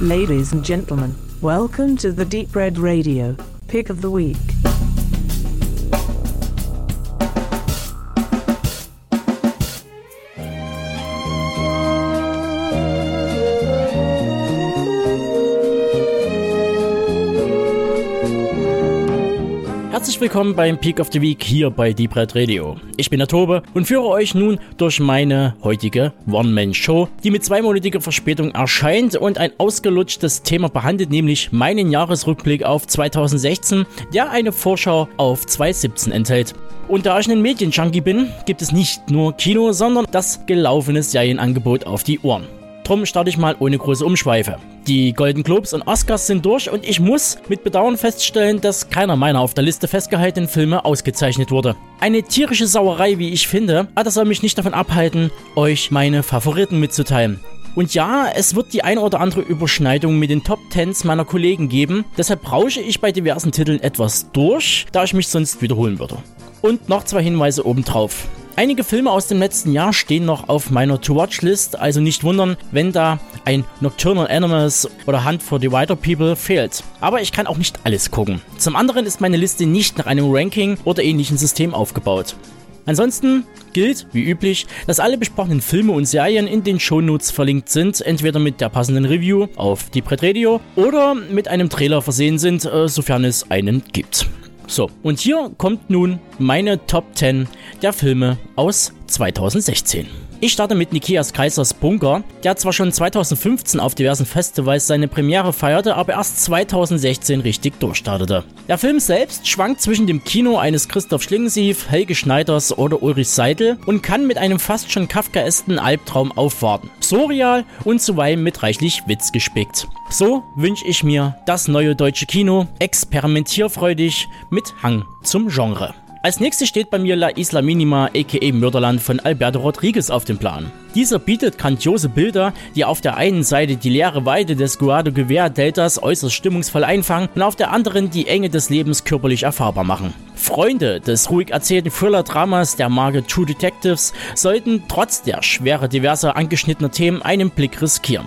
Ladies and gentlemen, welcome to the Deep Red Radio Pick of the Week. Willkommen beim Peak of the Week hier bei Deep Red Radio. Ich bin der Tobe und führe euch nun durch meine heutige One-Man-Show, die mit zweimonatiger Verspätung erscheint und ein ausgelutschtes Thema behandelt, nämlich meinen Jahresrückblick auf 2016, der eine Vorschau auf 2017 enthält. Und da ich ein Medienjunkie bin, gibt es nicht nur Kino, sondern das gelaufene Serienangebot auf die Ohren. Drum starte ich mal ohne große Umschweife. Die Golden Globes und Oscars sind durch und ich muss mit Bedauern feststellen, dass keiner meiner auf der Liste festgehaltenen Filme ausgezeichnet wurde. Eine tierische Sauerei, wie ich finde, aber das soll mich nicht davon abhalten, euch meine Favoriten mitzuteilen. Und ja, es wird die eine oder andere Überschneidung mit den Top Tens meiner Kollegen geben, deshalb rausche ich bei diversen Titeln etwas durch, da ich mich sonst wiederholen würde. Und noch zwei Hinweise obendrauf. Einige Filme aus dem letzten Jahr stehen noch auf meiner To-Watch-List, also nicht wundern, wenn da ein Nocturnal Animals oder Hunt for the Wider People fehlt. Aber ich kann auch nicht alles gucken. Zum anderen ist meine Liste nicht nach einem Ranking oder ähnlichen System aufgebaut. Ansonsten gilt, wie üblich, dass alle besprochenen Filme und Serien in den Shownotes verlinkt sind, entweder mit der passenden Review auf die Brett Radio oder mit einem Trailer versehen sind, äh, sofern es einen gibt. So, und hier kommt nun meine Top 10 der Filme aus 2016. Ich starte mit Nikias Kaisers Bunker, der zwar schon 2015 auf diversen Festivals seine Premiere feierte, aber erst 2016 richtig durchstartete. Der Film selbst schwankt zwischen dem Kino eines Christoph Schlingensief, Helge Schneiders oder Ulrich Seidel und kann mit einem fast schon kafkaesken Albtraum aufwarten. Surreal und zuweilen mit reichlich Witz gespickt. So wünsche ich mir das neue deutsche Kino, experimentierfreudig mit Hang zum Genre. Als nächstes steht bei mir La Isla Minima aka Mörderland von Alberto Rodriguez auf dem Plan. Dieser bietet grandiose Bilder, die auf der einen Seite die leere Weide des Guadalquivir-Deltas äußerst stimmungsvoll einfangen und auf der anderen die Enge des Lebens körperlich erfahrbar machen. Freunde des ruhig erzählten Thriller-Dramas der Marke True Detectives sollten trotz der Schwere diverser angeschnittener Themen einen Blick riskieren.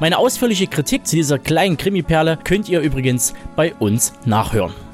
Meine ausführliche Kritik zu dieser kleinen Krimiperle könnt ihr übrigens bei uns nachhören.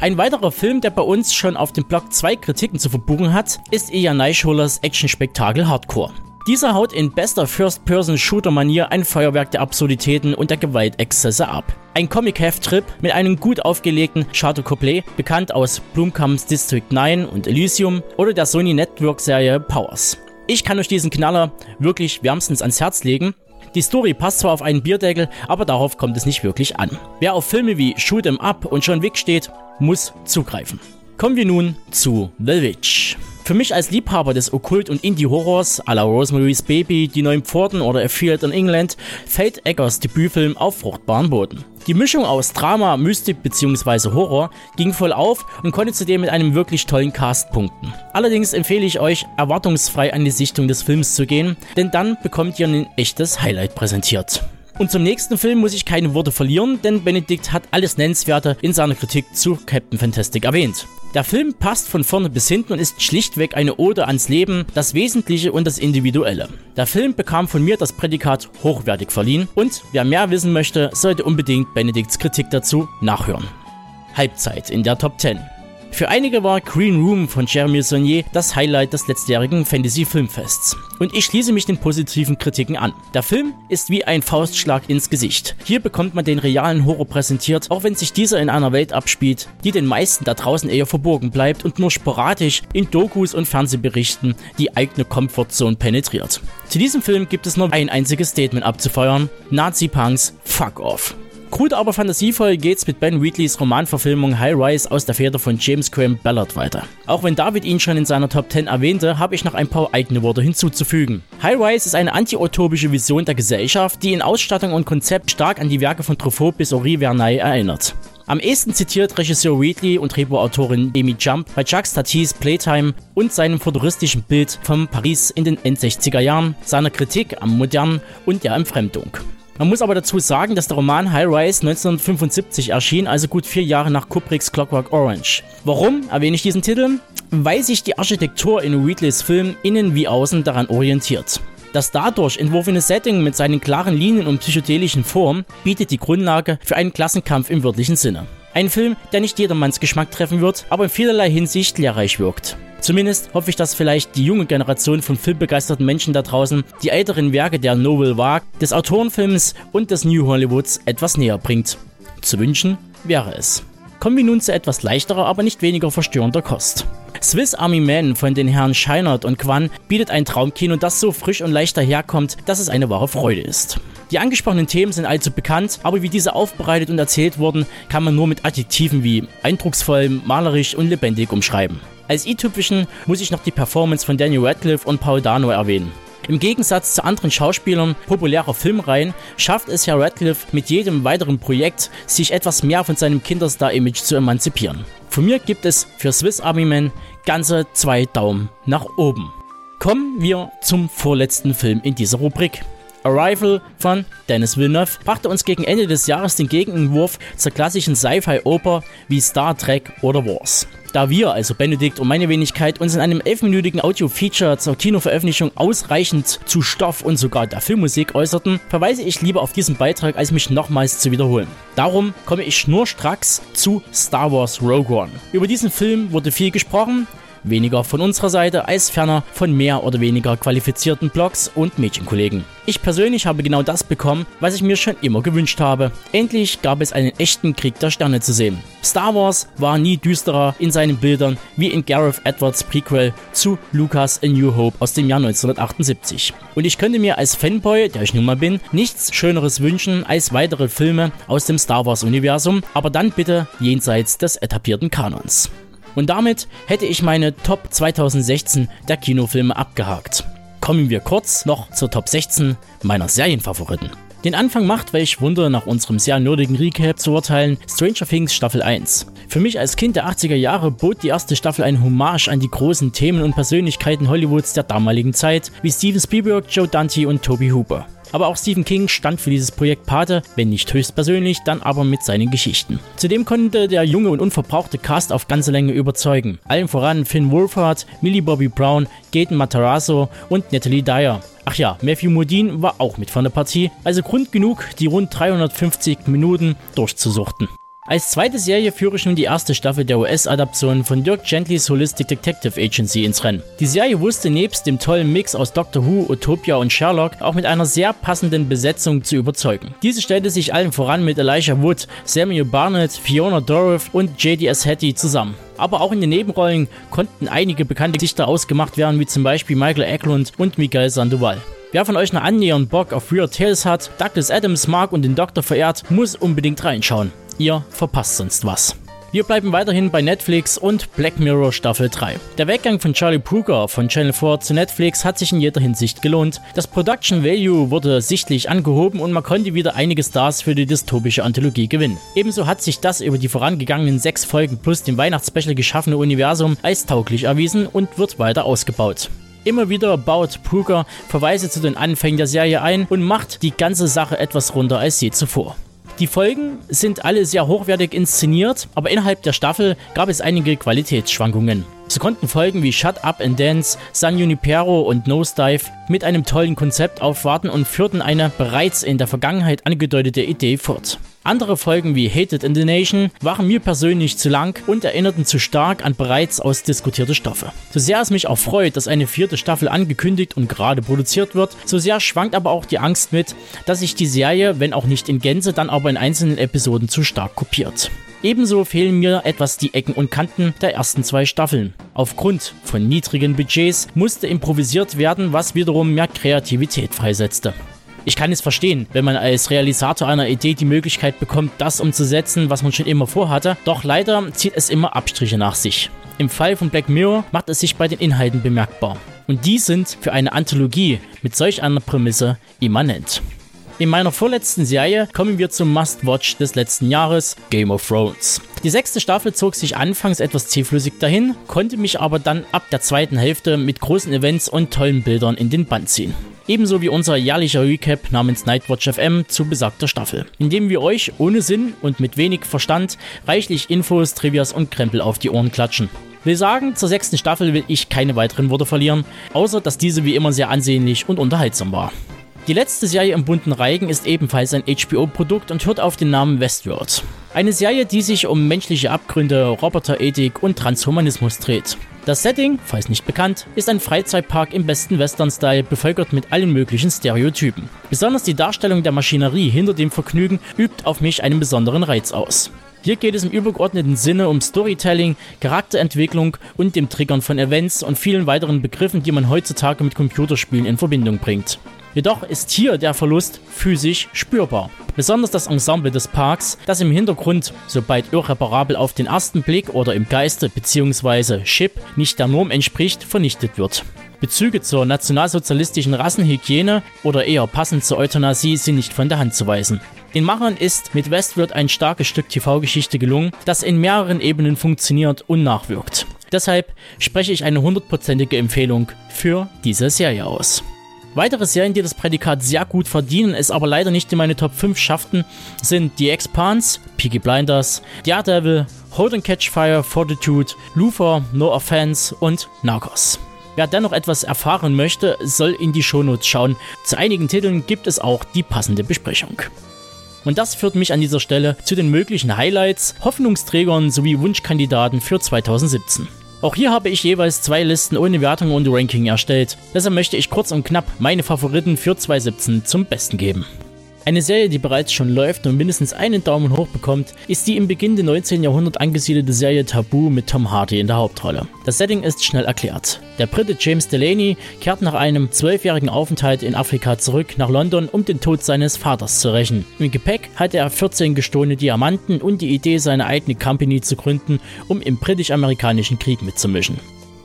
Ein weiterer Film, der bei uns schon auf dem Blog zwei Kritiken zu verbuchen hat, ist Ian Neischholers Actionspektakel Hardcore. Dieser haut in bester First-Person-Shooter-Manier ein Feuerwerk der Absurditäten und der Gewaltexzesse ab. Ein Comic-Heft-Trip mit einem gut aufgelegten Chateau Couplet, bekannt aus Blumkamps District 9 und Elysium oder der Sony Network-Serie Powers. Ich kann euch diesen Knaller wirklich wärmstens ans Herz legen die Story passt zwar auf einen Bierdeckel, aber darauf kommt es nicht wirklich an. Wer auf Filme wie Shoot 'em Up und John Wick steht, muss zugreifen. Kommen wir nun zu The Witch. Für mich als Liebhaber des Okkult- und Indie-Horrors à la Rosemary's Baby, Die Neuen Pforten oder A Field in England fällt Eggers Debütfilm auf fruchtbaren Boden. Die Mischung aus Drama, Mystik bzw. Horror ging voll auf und konnte zudem mit einem wirklich tollen Cast punkten. Allerdings empfehle ich euch, erwartungsfrei an die Sichtung des Films zu gehen, denn dann bekommt ihr ein echtes Highlight präsentiert. Und zum nächsten Film muss ich keine Worte verlieren, denn Benedikt hat alles Nennenswerte in seiner Kritik zu Captain Fantastic erwähnt. Der Film passt von vorne bis hinten und ist schlichtweg eine Ode ans Leben, das Wesentliche und das Individuelle. Der Film bekam von mir das Prädikat hochwertig verliehen und wer mehr wissen möchte, sollte unbedingt Benedikts Kritik dazu nachhören. Halbzeit in der Top 10. Für einige war Green Room von Jeremy Saunier das Highlight des letztjährigen Fantasy Filmfests. Und ich schließe mich den positiven Kritiken an. Der Film ist wie ein Faustschlag ins Gesicht. Hier bekommt man den realen Horror präsentiert, auch wenn sich dieser in einer Welt abspielt, die den meisten da draußen eher verborgen bleibt und nur sporadisch in Dokus und Fernsehberichten die eigene Comfortzone penetriert. Zu diesem Film gibt es nur ein einziges Statement abzufeuern. Nazi-Punks, fuck off. Krude aber fantasievoll geht's mit Ben Wheatleys Romanverfilmung High Rise aus der Feder von James Graham Ballard weiter. Auch wenn David ihn schon in seiner Top 10 erwähnte, habe ich noch ein paar eigene Worte hinzuzufügen. High Rise ist eine anti-utopische Vision der Gesellschaft, die in Ausstattung und Konzept stark an die Werke von Truffaut bis Henri Verneuil erinnert. Am ehesten zitiert Regisseur Wheatley und Drehbuchautorin Amy Jump bei Jacques Tatis Playtime und seinem futuristischen Bild von Paris in den End-60er Jahren, seiner Kritik am Modernen und der Entfremdung. Man muss aber dazu sagen, dass der Roman High Rise 1975 erschien, also gut vier Jahre nach Kubricks Clockwork Orange. Warum erwähne ich diesen Titel? Weil sich die Architektur in Wheatleys Film innen wie außen daran orientiert. Das dadurch entworfene Setting mit seinen klaren Linien und psychedelischen Formen bietet die Grundlage für einen Klassenkampf im wörtlichen Sinne. Ein Film, der nicht jedermanns Geschmack treffen wird, aber in vielerlei Hinsicht lehrreich wirkt. Zumindest hoffe ich, dass vielleicht die junge Generation von filmbegeisterten Menschen da draußen die älteren Werke der Novel Vague, des Autorenfilms und des New Hollywoods etwas näher bringt. Zu wünschen wäre es. Kommen wir nun zu etwas leichterer, aber nicht weniger verstörender Kost. Swiss Army Man von den Herren Scheinert und Quan bietet ein Traumkino, das so frisch und leicht daherkommt, dass es eine wahre Freude ist. Die angesprochenen Themen sind allzu bekannt, aber wie diese aufbereitet und erzählt wurden, kann man nur mit Adjektiven wie eindrucksvoll, malerisch und lebendig umschreiben. Als i-typischen muss ich noch die Performance von Daniel Radcliffe und Paul Dano erwähnen. Im Gegensatz zu anderen Schauspielern populärer Filmreihen schafft es Herr Radcliffe mit jedem weiteren Projekt, sich etwas mehr von seinem Kinderstar-Image zu emanzipieren. Von mir gibt es für Swiss Army Man ganze zwei Daumen nach oben. Kommen wir zum vorletzten Film in dieser Rubrik. Arrival von Dennis Villeneuve brachte uns gegen Ende des Jahres den Gegenentwurf zur klassischen Sci-Fi-Oper wie Star Trek oder Wars. Da wir, also Benedikt und meine Wenigkeit, uns in einem elfminütigen Audio-Feature zur Kinoveröffentlichung ausreichend zu Stoff und sogar der Filmmusik äußerten, verweise ich lieber auf diesen Beitrag, als mich nochmals zu wiederholen. Darum komme ich schnurstracks zu Star Wars Rogue One. Über diesen Film wurde viel gesprochen, Weniger von unserer Seite als ferner von mehr oder weniger qualifizierten Blogs und Mädchenkollegen. Ich persönlich habe genau das bekommen, was ich mir schon immer gewünscht habe. Endlich gab es einen echten Krieg der Sterne zu sehen. Star Wars war nie düsterer in seinen Bildern wie in Gareth Edwards Prequel zu Lucas A New Hope aus dem Jahr 1978. Und ich könnte mir als Fanboy, der ich nun mal bin, nichts Schöneres wünschen als weitere Filme aus dem Star Wars Universum, aber dann bitte jenseits des etablierten Kanons. Und damit hätte ich meine Top 2016 der Kinofilme abgehakt. Kommen wir kurz noch zur Top 16 meiner Serienfavoriten. Den Anfang macht, welch Wunder nach unserem sehr nerdigen Recap zu urteilen, Stranger Things Staffel 1. Für mich als Kind der 80er Jahre bot die erste Staffel ein Hommage an die großen Themen und Persönlichkeiten Hollywoods der damaligen Zeit, wie Steven Spielberg, Joe Dante und Toby Hooper. Aber auch Stephen King stand für dieses Projekt Pate, wenn nicht höchstpersönlich, dann aber mit seinen Geschichten. Zudem konnte der junge und unverbrauchte Cast auf ganze Länge überzeugen. Allen voran Finn Wolfhard, Millie Bobby Brown, Gaten Matarazzo und Natalie Dyer. Ach ja, Matthew Modine war auch mit von der Partie, also Grund genug, die rund 350 Minuten durchzusuchten. Als zweite Serie führe ich nun die erste Staffel der US-Adaption von Dirk Gentlys Holistic Detective Agency ins Rennen. Die Serie wusste nebst dem tollen Mix aus Doctor Who, Utopia und Sherlock auch mit einer sehr passenden Besetzung zu überzeugen. Diese stellte sich allen voran mit Elijah Wood, Samuel Barnett, Fiona Dorff und J.D.S. Hattie zusammen. Aber auch in den Nebenrollen konnten einige bekannte Gesichter ausgemacht werden, wie zum Beispiel Michael Eklund und Michael Sandoval. Wer von euch noch annähernd Bock auf Weird Tales hat, Douglas Adams mag und den Doktor verehrt, muss unbedingt reinschauen. Ihr verpasst sonst was. Wir bleiben weiterhin bei Netflix und Black Mirror Staffel 3. Der Weggang von Charlie Brooker von Channel 4 zu Netflix hat sich in jeder Hinsicht gelohnt. Das Production Value wurde sichtlich angehoben und man konnte wieder einige Stars für die dystopische Anthologie gewinnen. Ebenso hat sich das über die vorangegangenen sechs Folgen plus dem Weihnachtsspecial geschaffene Universum als tauglich erwiesen und wird weiter ausgebaut. Immer wieder baut Brooker Verweise zu den Anfängen der Serie ein und macht die ganze Sache etwas runder als je zuvor. Die Folgen sind alle sehr hochwertig inszeniert, aber innerhalb der Staffel gab es einige Qualitätsschwankungen. So konnten Folgen wie Shut Up and Dance, San Junipero und Nosedive mit einem tollen Konzept aufwarten und führten eine bereits in der Vergangenheit angedeutete Idee fort. Andere Folgen wie Hated in the Nation waren mir persönlich zu lang und erinnerten zu stark an bereits ausdiskutierte Stoffe. So sehr es mich auch freut, dass eine vierte Staffel angekündigt und gerade produziert wird, so sehr schwankt aber auch die Angst mit, dass sich die Serie, wenn auch nicht in Gänze, dann aber in einzelnen Episoden zu stark kopiert. Ebenso fehlen mir etwas die Ecken und Kanten der ersten zwei Staffeln. Aufgrund von niedrigen Budgets musste improvisiert werden, was wiederum mehr Kreativität freisetzte. Ich kann es verstehen, wenn man als Realisator einer Idee die Möglichkeit bekommt, das umzusetzen, was man schon immer vorhatte, doch leider zieht es immer Abstriche nach sich. Im Fall von Black Mirror macht es sich bei den Inhalten bemerkbar. Und die sind für eine Anthologie mit solch einer Prämisse immanent. In meiner vorletzten Serie kommen wir zum Must-Watch des letzten Jahres, Game of Thrones. Die sechste Staffel zog sich anfangs etwas zähflüssig dahin, konnte mich aber dann ab der zweiten Hälfte mit großen Events und tollen Bildern in den Band ziehen. Ebenso wie unser jährlicher Recap namens Nightwatch FM zu besagter Staffel, in dem wir euch ohne Sinn und mit wenig Verstand reichlich Infos, Trivias und Krempel auf die Ohren klatschen. Will sagen, zur sechsten Staffel will ich keine weiteren Worte verlieren, außer dass diese wie immer sehr ansehnlich und unterhaltsam war. Die letzte Serie im bunten Reigen ist ebenfalls ein HBO-Produkt und hört auf den Namen Westworld. Eine Serie, die sich um menschliche Abgründe, Roboterethik und Transhumanismus dreht. Das Setting, falls nicht bekannt, ist ein Freizeitpark im besten Western-Style, bevölkert mit allen möglichen Stereotypen. Besonders die Darstellung der Maschinerie hinter dem Vergnügen übt auf mich einen besonderen Reiz aus. Hier geht es im übergeordneten Sinne um Storytelling, Charakterentwicklung und dem Triggern von Events und vielen weiteren Begriffen, die man heutzutage mit Computerspielen in Verbindung bringt. Jedoch ist hier der Verlust physisch spürbar. Besonders das Ensemble des Parks, das im Hintergrund, sobald irreparabel auf den ersten Blick oder im Geiste bzw. Chip nicht der Norm entspricht, vernichtet wird. Bezüge zur nationalsozialistischen Rassenhygiene oder eher passend zur Euthanasie sind nicht von der Hand zu weisen. Den Machern ist mit Westworld ein starkes Stück TV-Geschichte gelungen, das in mehreren Ebenen funktioniert und nachwirkt. Deshalb spreche ich eine hundertprozentige Empfehlung für diese Serie aus. Weitere Serien, die das Prädikat sehr gut verdienen, es aber leider nicht in meine Top 5 schafften, sind The Expanse, Peaky Blinders, Daredevil, Hold and Catch Fire, Fortitude, Luther, No Offense und Narcos. Wer dennoch etwas erfahren möchte, soll in die Shownotes schauen. Zu einigen Titeln gibt es auch die passende Besprechung. Und das führt mich an dieser Stelle zu den möglichen Highlights, Hoffnungsträgern sowie Wunschkandidaten für 2017. Auch hier habe ich jeweils zwei Listen ohne Wertung und Ranking erstellt, deshalb möchte ich kurz und knapp meine Favoriten für 2017 zum Besten geben. Eine Serie, die bereits schon läuft und mindestens einen Daumen hoch bekommt, ist die im Beginn des 19. Jahrhunderts angesiedelte Serie Tabu mit Tom Hardy in der Hauptrolle. Das Setting ist schnell erklärt. Der Brite James Delaney kehrt nach einem zwölfjährigen Aufenthalt in Afrika zurück nach London, um den Tod seines Vaters zu rächen. Im Gepäck hatte er 14 gestohlene Diamanten und die Idee, seine eigene Company zu gründen, um im britisch-amerikanischen Krieg mitzumischen.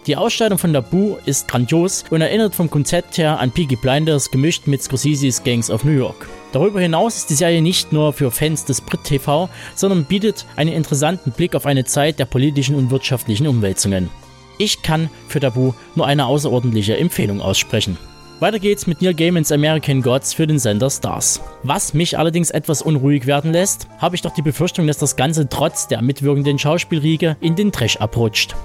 Die Ausstattung von Tabu ist grandios und erinnert vom Konzept her an Peaky Blinders gemischt mit Scorsese's Gangs of New York. Darüber hinaus ist die Serie nicht nur für Fans des Brit-TV, sondern bietet einen interessanten Blick auf eine Zeit der politischen und wirtschaftlichen Umwälzungen. Ich kann für Tabu nur eine außerordentliche Empfehlung aussprechen. Weiter geht's mit Neil Gaimans American Gods für den Sender Stars. Was mich allerdings etwas unruhig werden lässt, habe ich doch die Befürchtung, dass das Ganze trotz der mitwirkenden Schauspielriege in den Trash abrutscht.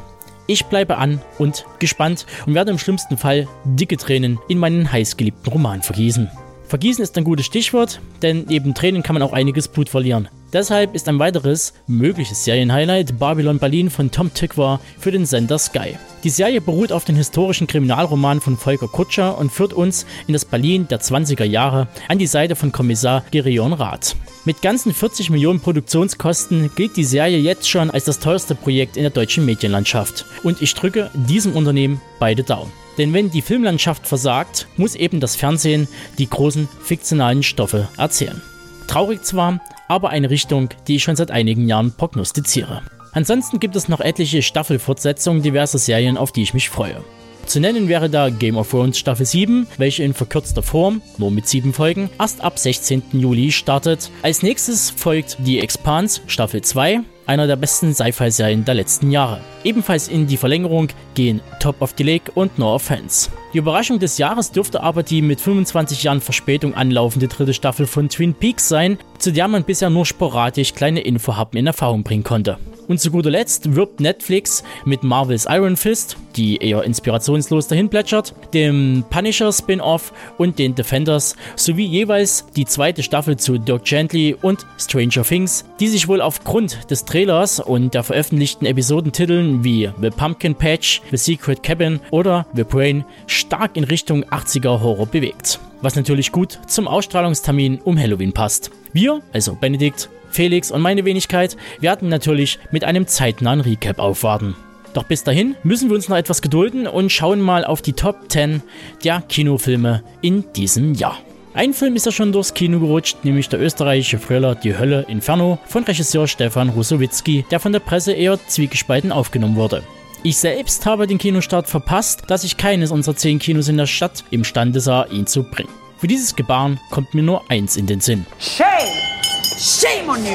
Ich bleibe an und gespannt und werde im schlimmsten Fall dicke Tränen in meinen heißgeliebten Roman vergießen. Vergießen ist ein gutes Stichwort, denn neben Tränen kann man auch einiges Blut verlieren. Deshalb ist ein weiteres mögliches Serienhighlight Babylon Berlin von Tom Tykwer für den Sender Sky. Die Serie beruht auf dem historischen Kriminalroman von Volker Kutscher und führt uns in das Berlin der 20er Jahre an die Seite von Kommissar Gerion Rath. Mit ganzen 40 Millionen Produktionskosten gilt die Serie jetzt schon als das teuerste Projekt in der deutschen Medienlandschaft. Und ich drücke diesem Unternehmen beide Daumen. Denn wenn die Filmlandschaft versagt, muss eben das Fernsehen die großen fiktionalen Stoffe erzählen. Traurig zwar, aber eine Richtung, die ich schon seit einigen Jahren prognostiziere. Ansonsten gibt es noch etliche Staffelfortsetzungen diverser Serien, auf die ich mich freue. Zu nennen wäre da Game of Thrones Staffel 7, welche in verkürzter Form, nur mit 7 Folgen, erst ab 16. Juli startet. Als nächstes folgt The Expanse Staffel 2, einer der besten Sci-Fi-Serien der letzten Jahre. Ebenfalls in die Verlängerung gehen Top of the Lake und No Offense. Die Überraschung des Jahres dürfte aber die mit 25 Jahren Verspätung anlaufende dritte Staffel von Twin Peaks sein, zu der man bisher nur sporadisch kleine Infohappen in Erfahrung bringen konnte. Und zu guter Letzt wirbt Netflix mit Marvels Iron Fist, die eher inspirationslos dahin plätschert, dem Punisher Spin-off und den Defenders sowie jeweils die zweite Staffel zu Dirk Gently und Stranger Things, die sich wohl aufgrund des Trailers und der veröffentlichten Episodentiteln wie The Pumpkin Patch, The Secret Cabin oder The Brain stark in Richtung 80er Horror bewegt. Was natürlich gut zum Ausstrahlungstermin um Halloween passt. Wir, also Benedikt, Felix und meine Wenigkeit werden natürlich mit einem zeitnahen Recap aufwarten. Doch bis dahin müssen wir uns noch etwas gedulden und schauen mal auf die Top 10 der Kinofilme in diesem Jahr. Ein Film ist ja schon durchs Kino gerutscht, nämlich der österreichische Thriller Die Hölle Inferno von Regisseur Stefan Rusowitzki, der von der Presse eher zwiegespalten aufgenommen wurde. Ich selbst habe den Kinostart verpasst, dass ich keines unserer 10 Kinos in der Stadt imstande sah, ihn zu bringen. Für dieses Gebaren kommt mir nur eins in den Sinn. Shame! Shame on you!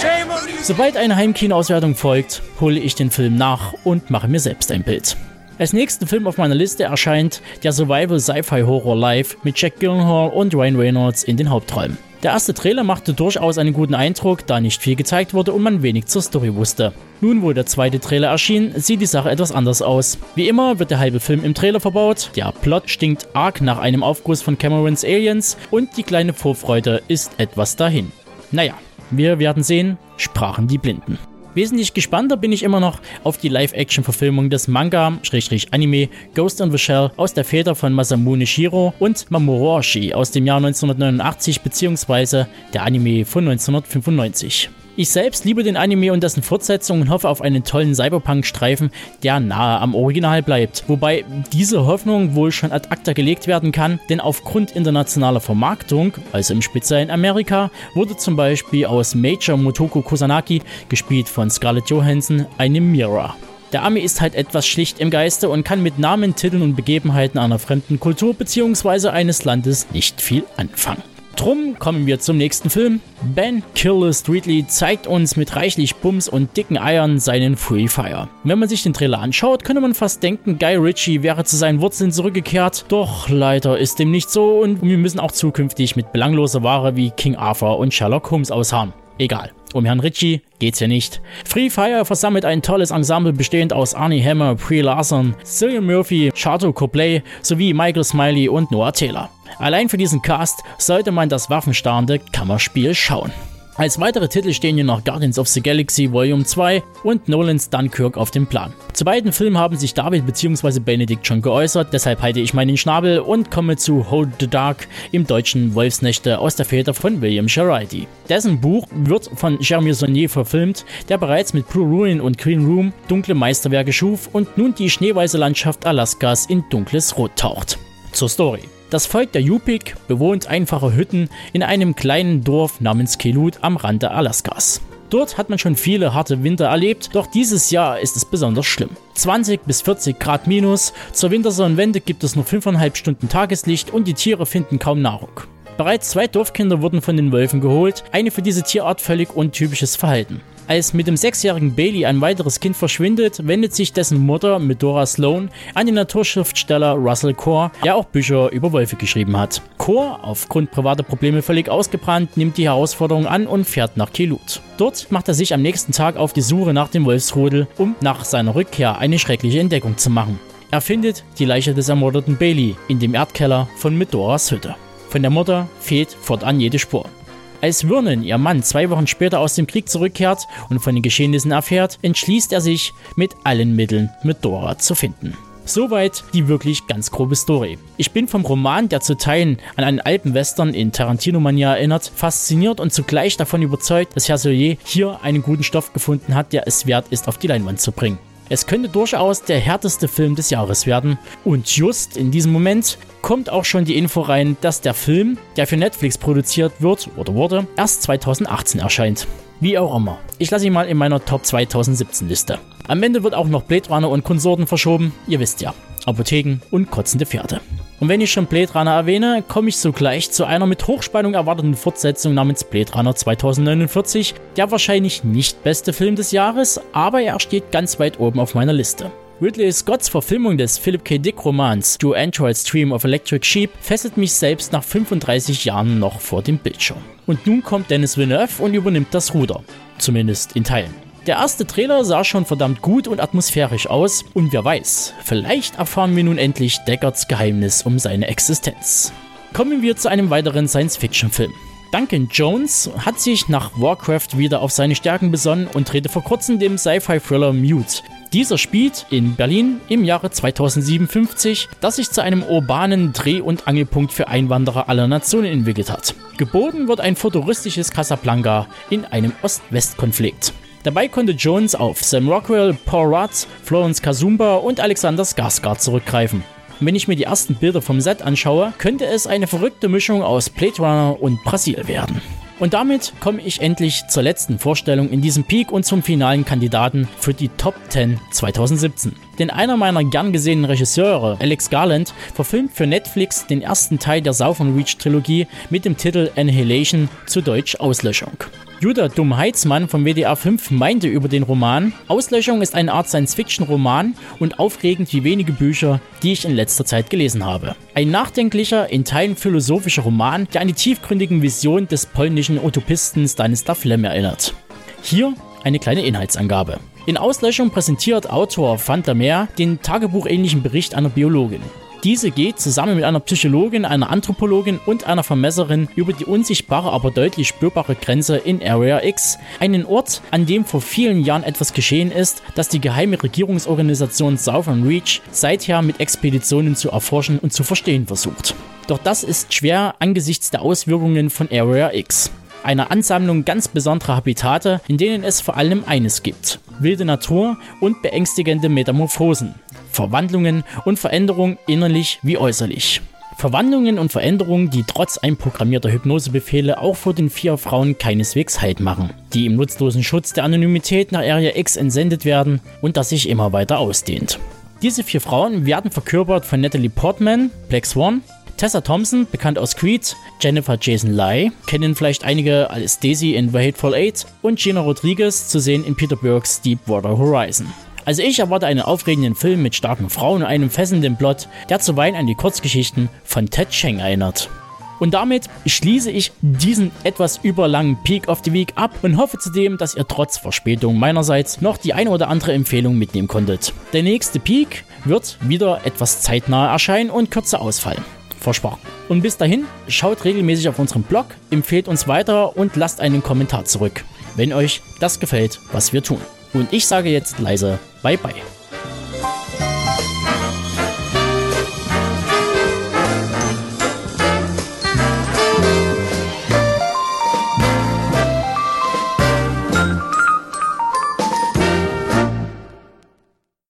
Shame on you! Sobald eine Heimkinoauswertung folgt, hole ich den Film nach und mache mir selbst ein Bild. Als nächsten Film auf meiner Liste erscheint der Survival Sci-Fi Horror Live mit Jack Gyllenhaal und Ryan Reynolds in den Hauptrollen. Der erste Trailer machte durchaus einen guten Eindruck, da nicht viel gezeigt wurde und man wenig zur Story wusste. Nun, wo der zweite Trailer erschien, sieht die Sache etwas anders aus. Wie immer wird der halbe Film im Trailer verbaut, der Plot stinkt arg nach einem Aufguss von Camerons Aliens und die kleine Vorfreude ist etwas dahin. Naja, wir werden sehen, sprachen die Blinden. Wesentlich gespannter bin ich immer noch auf die Live-Action-Verfilmung des Manga-Anime Ghost in the Shell aus der Feder von Masamune Shiro und Mamoru Oshii aus dem Jahr 1989 bzw. der Anime von 1995. Ich selbst liebe den Anime und dessen Fortsetzung und hoffe auf einen tollen Cyberpunk-Streifen, der nahe am Original bleibt. Wobei diese Hoffnung wohl schon ad acta gelegt werden kann, denn aufgrund internationaler Vermarktung, also im speziellen Amerika, wurde zum Beispiel aus Major Motoko Kusanagi, gespielt von Scarlett Johansson, eine Mira. Der Ami ist halt etwas schlicht im Geiste und kann mit Namen, Titeln und Begebenheiten einer fremden Kultur bzw. eines Landes nicht viel anfangen. Drum kommen wir zum nächsten Film. Ben Killer Streetly zeigt uns mit reichlich Bums und dicken Eiern seinen Free Fire. Wenn man sich den Trailer anschaut, könnte man fast denken, Guy Ritchie wäre zu seinen Wurzeln zurückgekehrt. Doch leider ist dem nicht so und wir müssen auch zukünftig mit belangloser Ware wie King Arthur und Sherlock Holmes ausharren. Egal. Um Herrn Ritchie geht's ja nicht. Free Fire versammelt ein tolles Ensemble bestehend aus Arnie Hammer, Brie Larson, Cillian Murphy, Chateau Copley sowie Michael Smiley und Noah Taylor. Allein für diesen Cast sollte man das waffenstarrende Kammerspiel schauen. Als weitere Titel stehen hier noch Guardians of the Galaxy Volume 2 und Nolans Dunkirk auf dem Plan. Zu beiden Filmen haben sich David bzw. Benedikt schon geäußert, deshalb halte ich meinen Schnabel und komme zu Hold the Dark im deutschen Wolfsnächte aus der Feder von William Sharidy. Dessen Buch wird von Jeremy Saunier verfilmt, der bereits mit Blue Ruin und Green Room dunkle Meisterwerke schuf und nun die schneeweiße Landschaft Alaskas in dunkles Rot taucht. Zur Story. Das Volk der Yupik bewohnt einfache Hütten in einem kleinen Dorf namens Kelut am Rande Alaskas. Dort hat man schon viele harte Winter erlebt, doch dieses Jahr ist es besonders schlimm. 20 bis 40 Grad minus, zur Wintersonnenwende gibt es nur 5,5 Stunden Tageslicht und die Tiere finden kaum Nahrung. Bereits zwei Dorfkinder wurden von den Wölfen geholt, eine für diese Tierart völlig untypisches Verhalten. Als mit dem sechsjährigen Bailey ein weiteres Kind verschwindet, wendet sich dessen Mutter Medora Sloan an den Naturschriftsteller Russell Core, der auch Bücher über Wölfe geschrieben hat. Core, aufgrund privater Probleme völlig ausgebrannt, nimmt die Herausforderung an und fährt nach Kelut. Dort macht er sich am nächsten Tag auf die Suche nach dem Wolfsrudel, um nach seiner Rückkehr eine schreckliche Entdeckung zu machen. Er findet die Leiche des ermordeten Bailey in dem Erdkeller von Medoras Hütte. Von der Mutter fehlt fortan jede Spur. Als Vernon, ihr Mann, zwei Wochen später aus dem Krieg zurückkehrt und von den Geschehnissen erfährt, entschließt er sich, mit allen Mitteln mit Dora zu finden. Soweit die wirklich ganz grobe Story. Ich bin vom Roman, der zu Teilen an einen Alpenwestern in Tarantino-Mania erinnert, fasziniert und zugleich davon überzeugt, dass Herr Soyer hier einen guten Stoff gefunden hat, der es wert ist, auf die Leinwand zu bringen. Es könnte durchaus der härteste Film des Jahres werden. Und just in diesem Moment kommt auch schon die Info rein, dass der Film, der für Netflix produziert wird oder wurde, erst 2018 erscheint. Wie auch immer. Ich lasse ihn mal in meiner Top 2017 Liste. Am Ende wird auch noch Blade Runner und Konsorten verschoben, ihr wisst ja. Apotheken und kotzende Pferde. Und wenn ich schon Blade Runner erwähne, komme ich sogleich zu einer mit Hochspannung erwarteten Fortsetzung namens Blade Runner 2049, der wahrscheinlich nicht beste Film des Jahres, aber er steht ganz weit oben auf meiner Liste. Ridley Scotts Verfilmung des Philip K. Dick Romans Do Android Stream of Electric Sheep fesselt mich selbst nach 35 Jahren noch vor dem Bildschirm. Und nun kommt Dennis Villeneuve und übernimmt das Ruder. Zumindest in Teilen. Der erste Trailer sah schon verdammt gut und atmosphärisch aus und wer weiß, vielleicht erfahren wir nun endlich Deckards Geheimnis um seine Existenz. Kommen wir zu einem weiteren Science-Fiction-Film. Duncan Jones hat sich nach Warcraft wieder auf seine Stärken besonnen und drehte vor kurzem dem Sci-Fi-Thriller Mute. Dieser spielt in Berlin im Jahre 2057, das sich zu einem urbanen Dreh- und Angelpunkt für Einwanderer aller Nationen entwickelt hat. Geboten wird ein futuristisches Casablanca in einem Ost-West-Konflikt. Dabei konnte Jones auf Sam Rockwell, Paul Rudd, Florence Kazumba und Alexander Skarsgård zurückgreifen. wenn ich mir die ersten Bilder vom Set anschaue, könnte es eine verrückte Mischung aus Blade Runner und Brasil werden. Und damit komme ich endlich zur letzten Vorstellung in diesem Peak und zum finalen Kandidaten für die Top 10 2017. denn einer meiner gern gesehenen Regisseure, Alex Garland, verfilmt für Netflix den ersten Teil der Southern Reach Trilogie mit dem Titel Annihilation, zu Deutsch Auslöschung. Judah Dumm-Heitzmann vom WDR 5 meinte über den Roman, Auslöschung ist eine Art Science-Fiction-Roman und aufregend wie wenige Bücher, die ich in letzter Zeit gelesen habe. Ein nachdenklicher, in Teilen philosophischer Roman, der an die tiefgründigen Visionen des polnischen Utopisten Stanislaw Lem erinnert. Hier eine kleine Inhaltsangabe. In Auslöschung präsentiert Autor Van der Meer den tagebuchähnlichen Bericht einer Biologin. Diese geht zusammen mit einer Psychologin, einer Anthropologin und einer Vermesserin über die unsichtbare, aber deutlich spürbare Grenze in Area X, einen Ort, an dem vor vielen Jahren etwas geschehen ist, das die geheime Regierungsorganisation Southern Reach seither mit Expeditionen zu erforschen und zu verstehen versucht. Doch das ist schwer angesichts der Auswirkungen von Area X einer Ansammlung ganz besonderer Habitate, in denen es vor allem eines gibt. Wilde Natur und beängstigende Metamorphosen. Verwandlungen und Veränderungen innerlich wie äußerlich. Verwandlungen und Veränderungen, die trotz einprogrammierter Hypnosebefehle auch vor den vier Frauen keineswegs Halt machen, die im nutzlosen Schutz der Anonymität nach Area X entsendet werden und das sich immer weiter ausdehnt. Diese vier Frauen werden verkörpert von Natalie Portman, Black Swan, Tessa Thompson, bekannt aus Creed, Jennifer Jason Leigh, kennen vielleicht einige als Daisy in The Hateful Eight und Gina Rodriguez zu sehen in Peter Burks Deepwater Horizon. Also ich erwarte einen aufregenden Film mit starken Frauen und einem fesselnden Plot, der zuweilen an die Kurzgeschichten von Ted Cheng erinnert. Und damit schließe ich diesen etwas überlangen Peak of the Week ab und hoffe zudem, dass ihr trotz Verspätung meinerseits noch die eine oder andere Empfehlung mitnehmen konntet. Der nächste Peak wird wieder etwas zeitnah erscheinen und kürzer ausfallen. Versprochen. Und bis dahin, schaut regelmäßig auf unserem Blog, empfehlt uns weiter und lasst einen Kommentar zurück, wenn euch das gefällt, was wir tun. Und ich sage jetzt leise Bye bye.